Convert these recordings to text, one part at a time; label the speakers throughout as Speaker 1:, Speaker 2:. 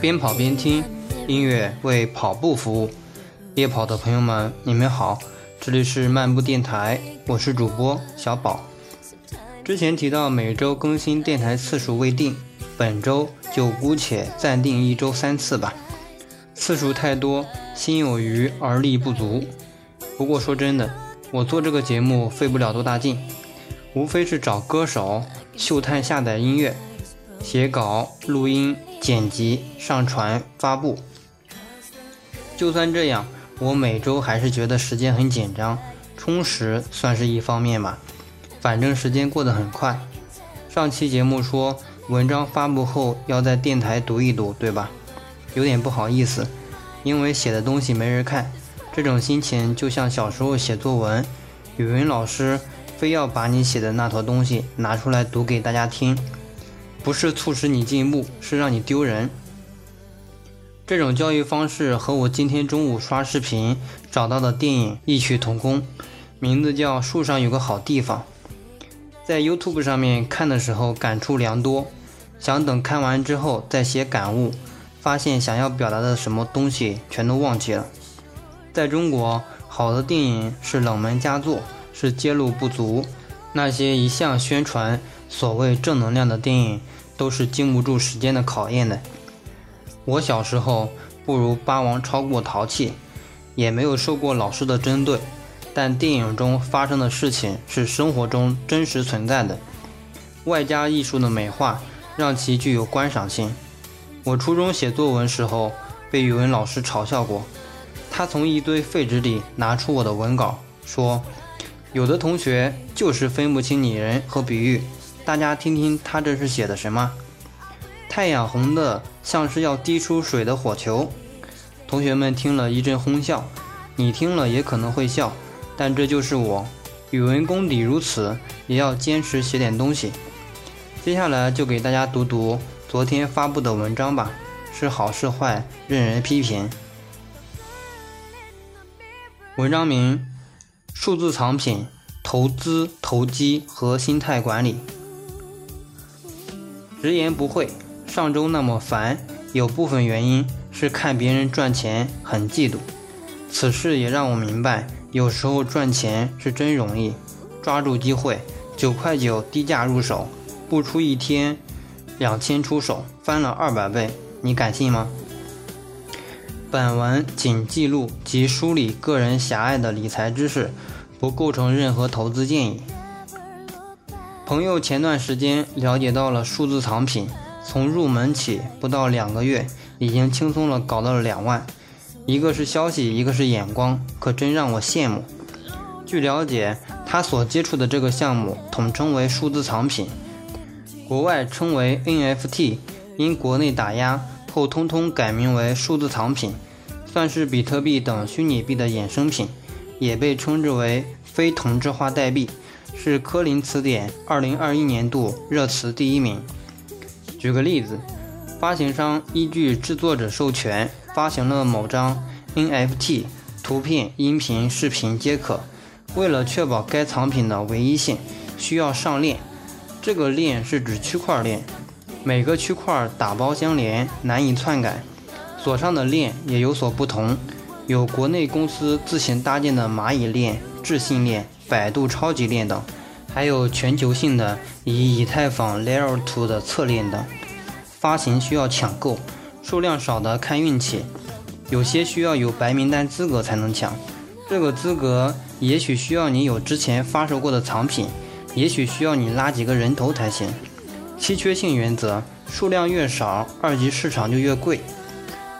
Speaker 1: 边跑边听音乐，为跑步服务。夜跑的朋友们，你们好，这里是漫步电台，我是主播小宝。之前提到每周更新电台次数未定，本周就姑且暂定一周三次吧。次数太多，心有余而力不足。不过说真的，我做这个节目费不了多大劲，无非是找歌手、秀探下载音乐、写稿、录音、剪辑、上传、发布。就算这样。我每周还是觉得时间很紧张，充实算是一方面吧。反正时间过得很快。上期节目说文章发布后要在电台读一读，对吧？有点不好意思，因为写的东西没人看。这种心情就像小时候写作文，语文老师非要把你写的那坨东西拿出来读给大家听，不是促使你进步，是让你丢人。这种教育方式和我今天中午刷视频找到的电影异曲同工，名字叫《树上有个好地方》。在 YouTube 上面看的时候感触良多，想等看完之后再写感悟，发现想要表达的什么东西全都忘记了。在中国，好的电影是冷门佳作，是揭露不足。那些一向宣传所谓正能量的电影，都是经不住时间的考验的。我小时候不如八王超过淘气，也没有受过老师的针对，但电影中发生的事情是生活中真实存在的，外加艺术的美化，让其具有观赏性。我初中写作文时候被语文老师嘲笑过，他从一堆废纸里拿出我的文稿，说：“有的同学就是分不清拟人和比喻，大家听听他这是写的什么。”太阳红的像是要滴出水的火球，同学们听了一阵哄笑，你听了也可能会笑，但这就是我，语文功底如此，也要坚持写点东西。接下来就给大家读读昨天发布的文章吧，是好是坏任人批评。文章名：数字藏品、投资、投机和心态管理。直言不讳。上周那么烦，有部分原因是看别人赚钱很嫉妒。此事也让我明白，有时候赚钱是真容易，抓住机会，九块九低价入手，不出一天，两千出手，翻了二百倍，你敢信吗？本文仅记录及梳理个人狭隘的理财知识，不构成任何投资建议。朋友前段时间了解到了数字藏品。从入门起不到两个月，已经轻松了搞到了两万。一个是消息，一个是眼光，可真让我羡慕。据了解，他所接触的这个项目统称为数字藏品，国外称为 NFT，因国内打压后通通改名为数字藏品，算是比特币等虚拟币的衍生品，也被称之为非同质化代币，是科林词典2021年度热词第一名。举个例子，发行商依据制作者授权发行了某张 NFT，图片、音频、视频皆可。为了确保该藏品的唯一性，需要上链。这个链是指区块链，每个区块打包相连，难以篡改。锁上的链也有所不同，有国内公司自行搭建的蚂蚁链、智信链、百度超级链等。还有全球性的以以太坊 Layer 2的侧链等，发行需要抢购，数量少的看运气，有些需要有白名单资格才能抢。这个资格也许需要你有之前发售过的藏品，也许需要你拉几个人头才行。稀缺性原则，数量越少，二级市场就越贵。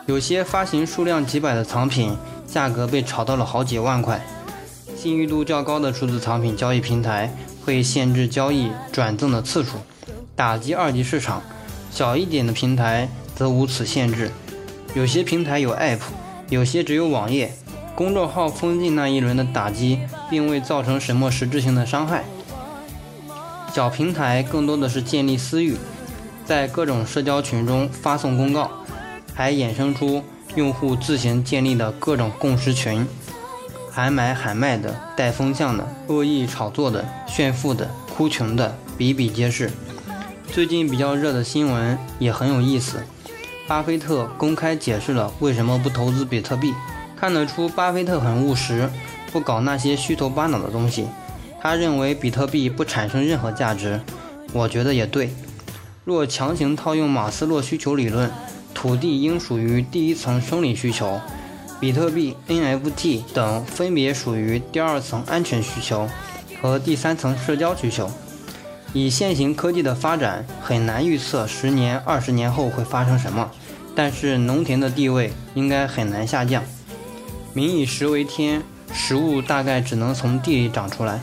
Speaker 1: 有些发行数量几百的藏品，价格被炒到了好几万块。信誉度较高的数字藏品交易平台。会限制交易转赠的次数，打击二级市场；小一点的平台则无此限制。有些平台有 App，有些只有网页。公众号封禁那一轮的打击，并未造成什么实质性的伤害。小平台更多的是建立私域，在各种社交群中发送公告，还衍生出用户自行建立的各种共识群。喊买喊卖的、带风向的、恶意炒作的、炫富的、哭穷的比比皆是。最近比较热的新闻也很有意思，巴菲特公开解释了为什么不投资比特币，看得出巴菲特很务实，不搞那些虚头巴脑的东西。他认为比特币不产生任何价值，我觉得也对。若强行套用马斯洛需求理论，土地应属于第一层生理需求，比特币、NFT 等分别属于第二层安全需求和第三层社交需求。以现行科技的发展，很难预测十年、二十年后会发生什么，但是农田的地位应该很难下降。民以食为天，食物大概只能从地里长出来。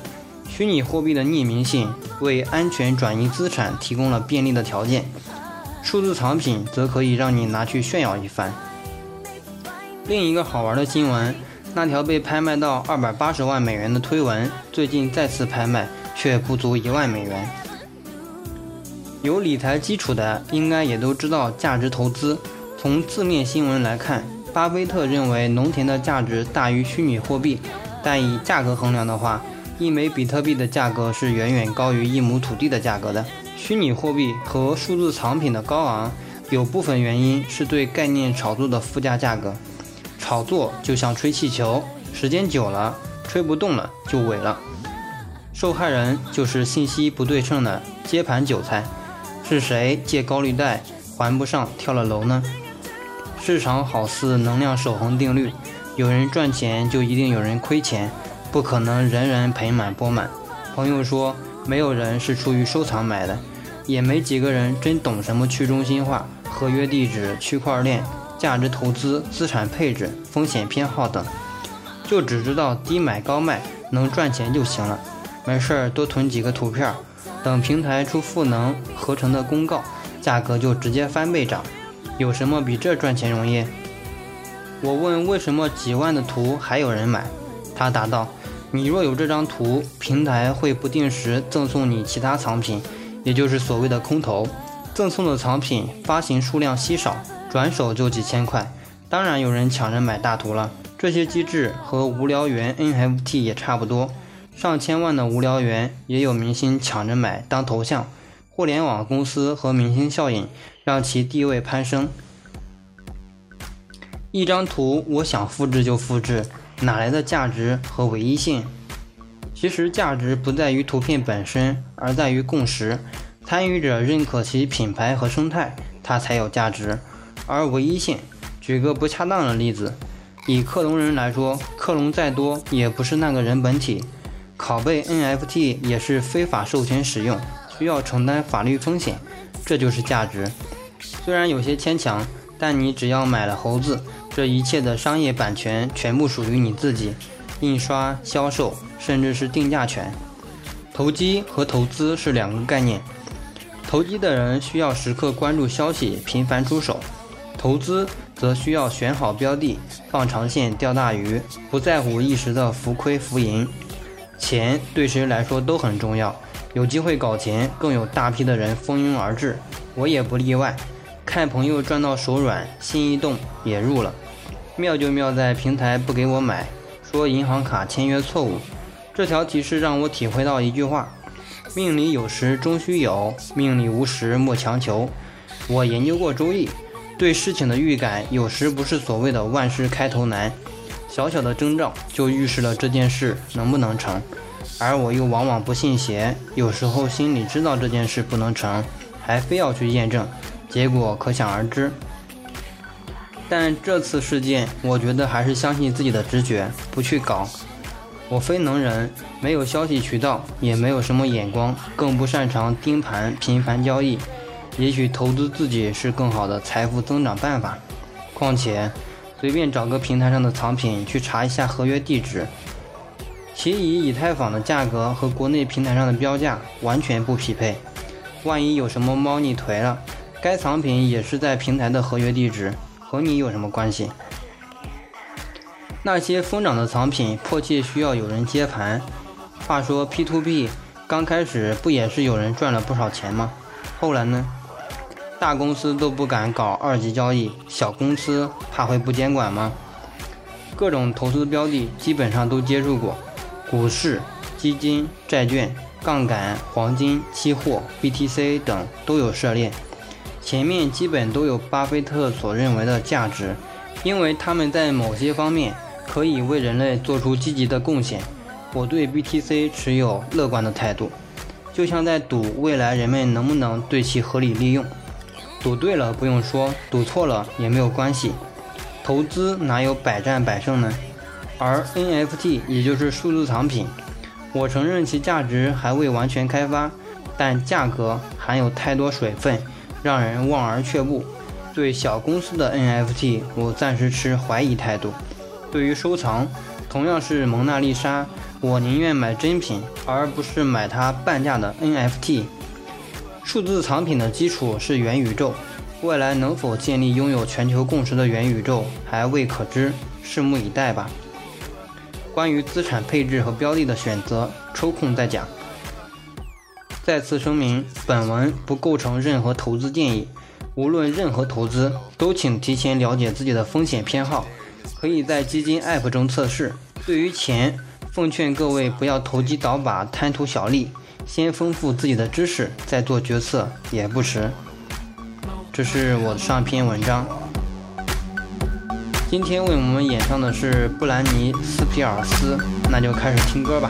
Speaker 1: 虚拟货币的匿名性为安全转移资产提供了便利的条件，数字藏品则可以让你拿去炫耀一番。另一个好玩的新闻，那条被拍卖到二百八十万美元的推文，最近再次拍卖，却不足一万美元。有理财基础的应该也都知道价值投资。从字面新闻来看，巴菲特认为农田的价值大于虚拟货币，但以价格衡量的话，一枚比特币的价格是远远高于一亩土地的价格的。虚拟货币和数字藏品的高昂，有部分原因是对概念炒作的附加价格。炒作就像吹气球，时间久了吹不动了就萎了。受害人就是信息不对称的接盘韭菜。是谁借高利贷还不上跳了楼呢？市场好似能量守恒定律，有人赚钱就一定有人亏钱。不可能人人盆满钵满。朋友说，没有人是出于收藏买的，也没几个人真懂什么去中心化、合约地址、区块链、价值投资、资产配置、风险偏好等，就只知道低买高卖能赚钱就行了。没事儿多囤几个图片，等平台出赋能合成的公告，价格就直接翻倍涨。有什么比这赚钱容易？我问为什么几万的图还有人买，他答道。你若有这张图，平台会不定时赠送你其他藏品，也就是所谓的空投。赠送的藏品发行数量稀少，转手就几千块，当然有人抢着买大图了。这些机制和无聊猿 NFT 也差不多，上千万的无聊猿也有明星抢着买当头像。互联网公司和明星效应让其地位攀升。一张图，我想复制就复制。哪来的价值和唯一性？其实价值不在于图片本身，而在于共识。参与者认可其品牌和生态，它才有价值。而唯一性，举个不恰当的例子，以克隆人来说，克隆再多也不是那个人本体。拷贝 NFT 也是非法授权使用，需要承担法律风险，这就是价值。虽然有些牵强，但你只要买了猴子。这一切的商业版权全部属于你自己，印刷、销售，甚至是定价权。投机和投资是两个概念，投机的人需要时刻关注消息，频繁出手；投资则需要选好标的，放长线钓大鱼，不在乎一时的浮亏浮盈。钱对谁来说都很重要，有机会搞钱，更有大批的人蜂拥而至，我也不例外。看朋友赚到手软，心一动也入了。妙就妙在平台不给我买，说银行卡签约错误。这条提示让我体会到一句话：命里有时终须有，命里无时莫强求。我研究过周易，对事情的预感有时不是所谓的万事开头难，小小的征兆就预示了这件事能不能成。而我又往往不信邪，有时候心里知道这件事不能成，还非要去验证，结果可想而知。但这次事件，我觉得还是相信自己的直觉，不去搞。我非能人，没有消息渠道，也没有什么眼光，更不擅长盯盘、频繁交易。也许投资自己是更好的财富增长办法。况且，随便找个平台上的藏品去查一下合约地址，其以以太坊的价格和国内平台上的标价完全不匹配。万一有什么猫腻颓了，该藏品也是在平台的合约地址。和你有什么关系？那些疯涨的藏品迫切需要有人接盘。话说 P2P 刚开始不也是有人赚了不少钱吗？后来呢？大公司都不敢搞二级交易，小公司怕会不监管吗？各种投资标的基本上都接触过，股市、基金、债券、杠杆、黄金、期货、BTC 等都有涉猎。前面基本都有巴菲特所认为的价值，因为他们在某些方面可以为人类做出积极的贡献。我对 BTC 持有乐观的态度，就像在赌未来人们能不能对其合理利用。赌对了不用说，赌错了也没有关系。投资哪有百战百胜呢？而 NFT 也就是数字藏品，我承认其价值还未完全开发，但价格含有太多水分，让人望而却步。对小公司的 NFT，我暂时持怀疑态度。对于收藏，同样是蒙娜丽莎，我宁愿买真品，而不是买它半价的 NFT。数字藏品的基础是元宇宙，未来能否建立拥有全球共识的元宇宙还未可知，拭目以待吧。关于资产配置和标的的选择，抽空再讲。再次声明，本文不构成任何投资建议。无论任何投资，都请提前了解自己的风险偏好，可以在基金 App 中测试。对于钱，奉劝各位不要投机倒把、贪图小利，先丰富自己的知识，再做决策也不迟。这是我上篇文章。今天为我们演唱的是布兰妮·斯皮尔斯，那就开始听歌吧。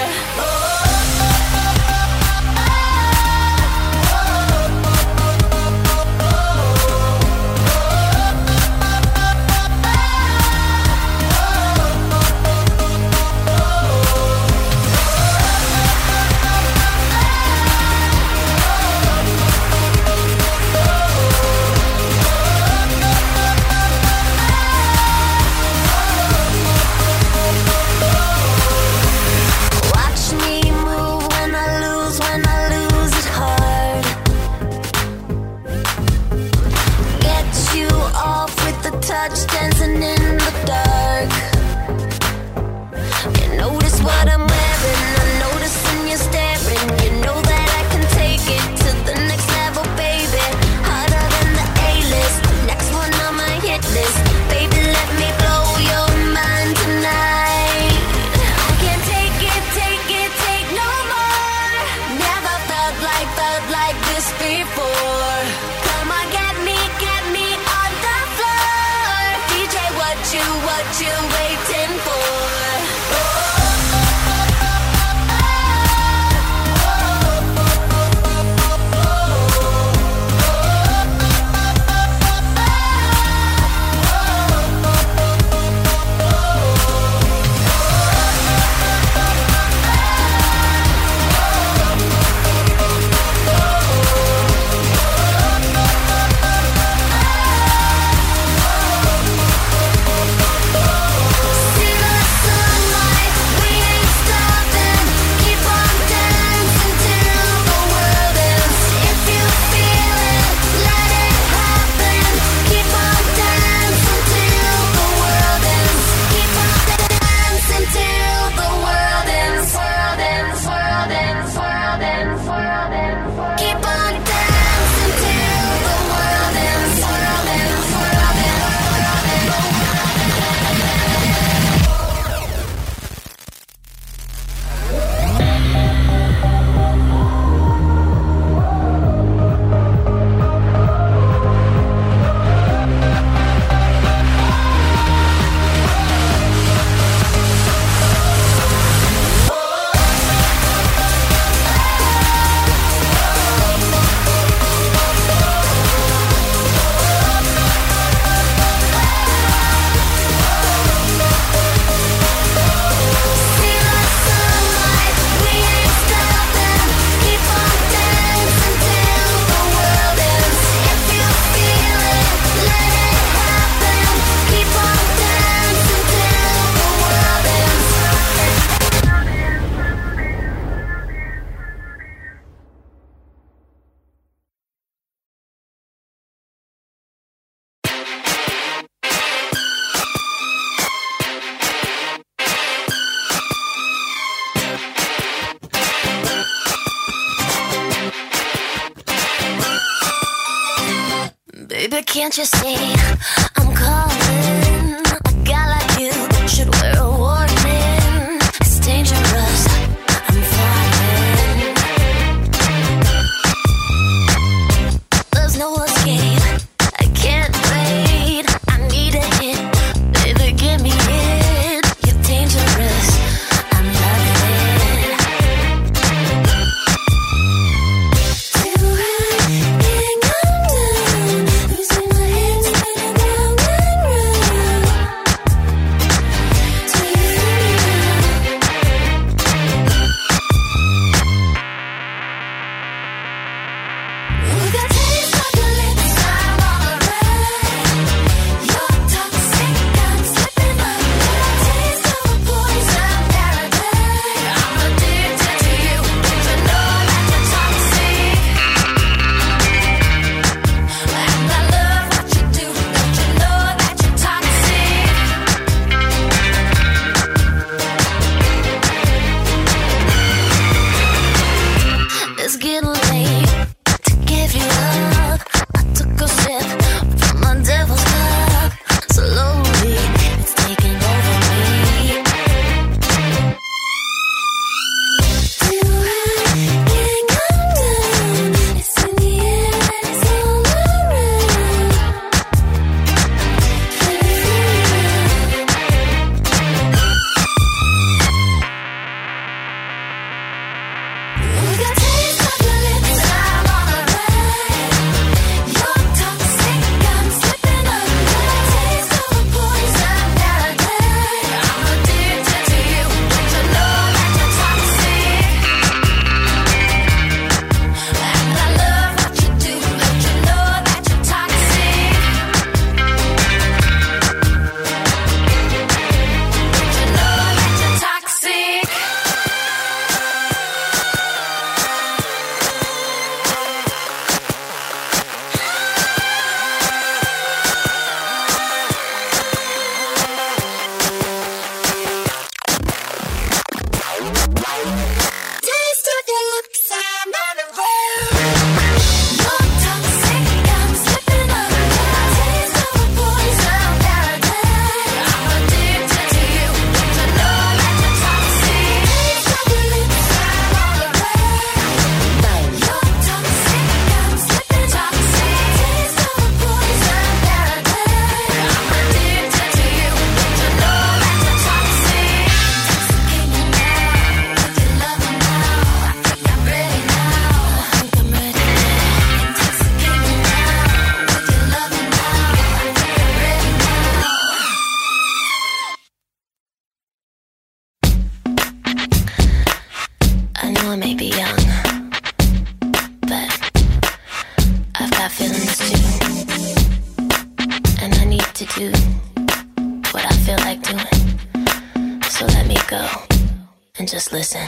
Speaker 2: Can't you see? I may be young, but I've got feelings too. And I need to do what I feel like doing. So let me go and just listen.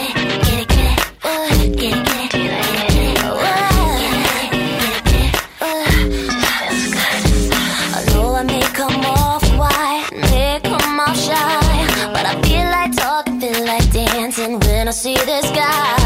Speaker 2: see the sky.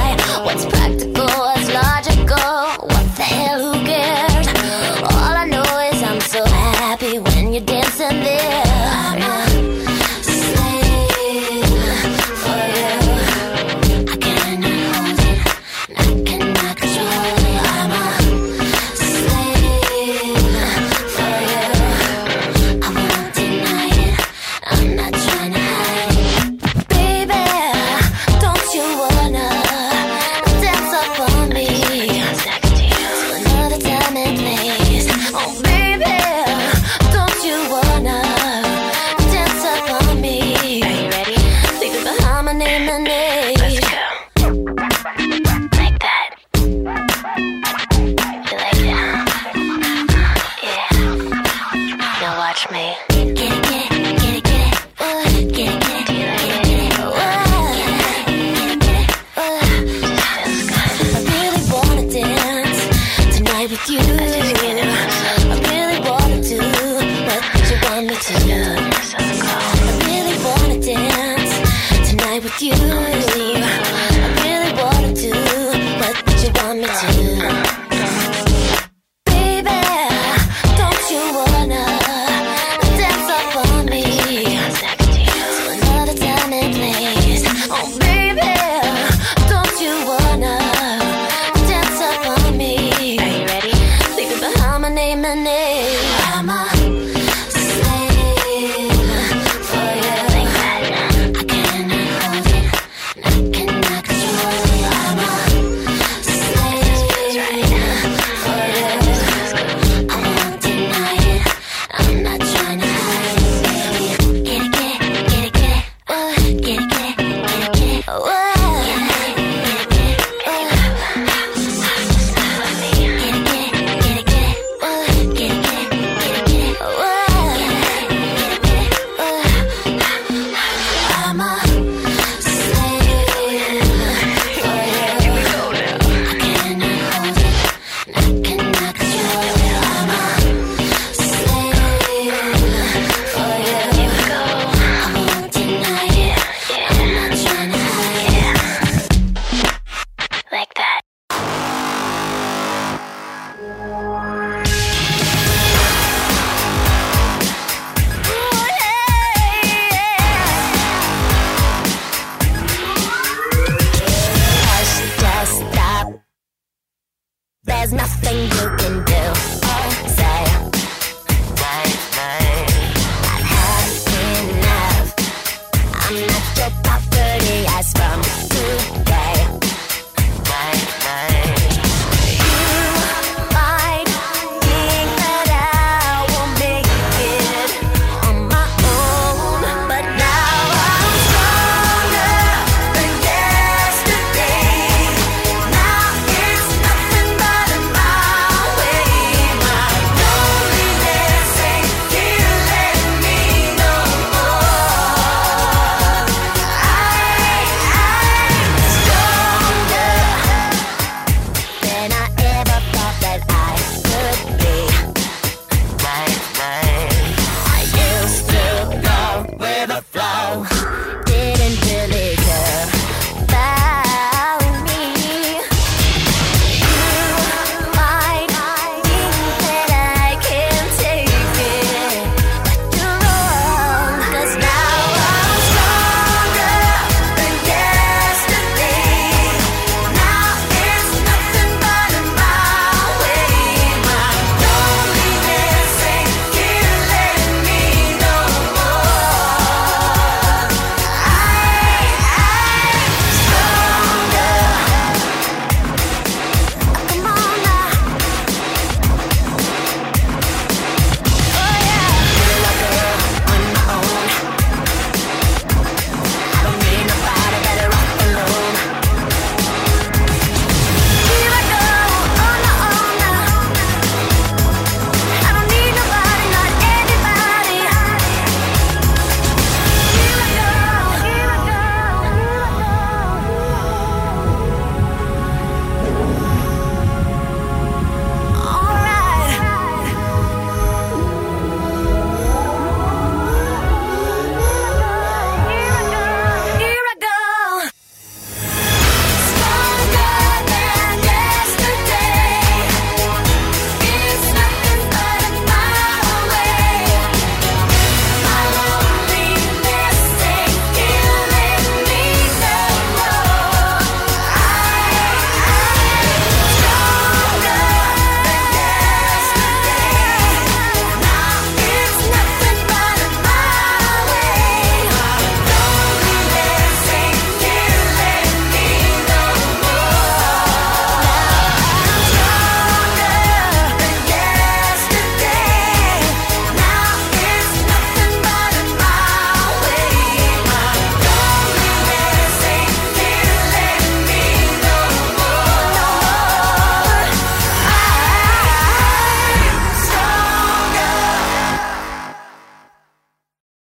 Speaker 2: the fly.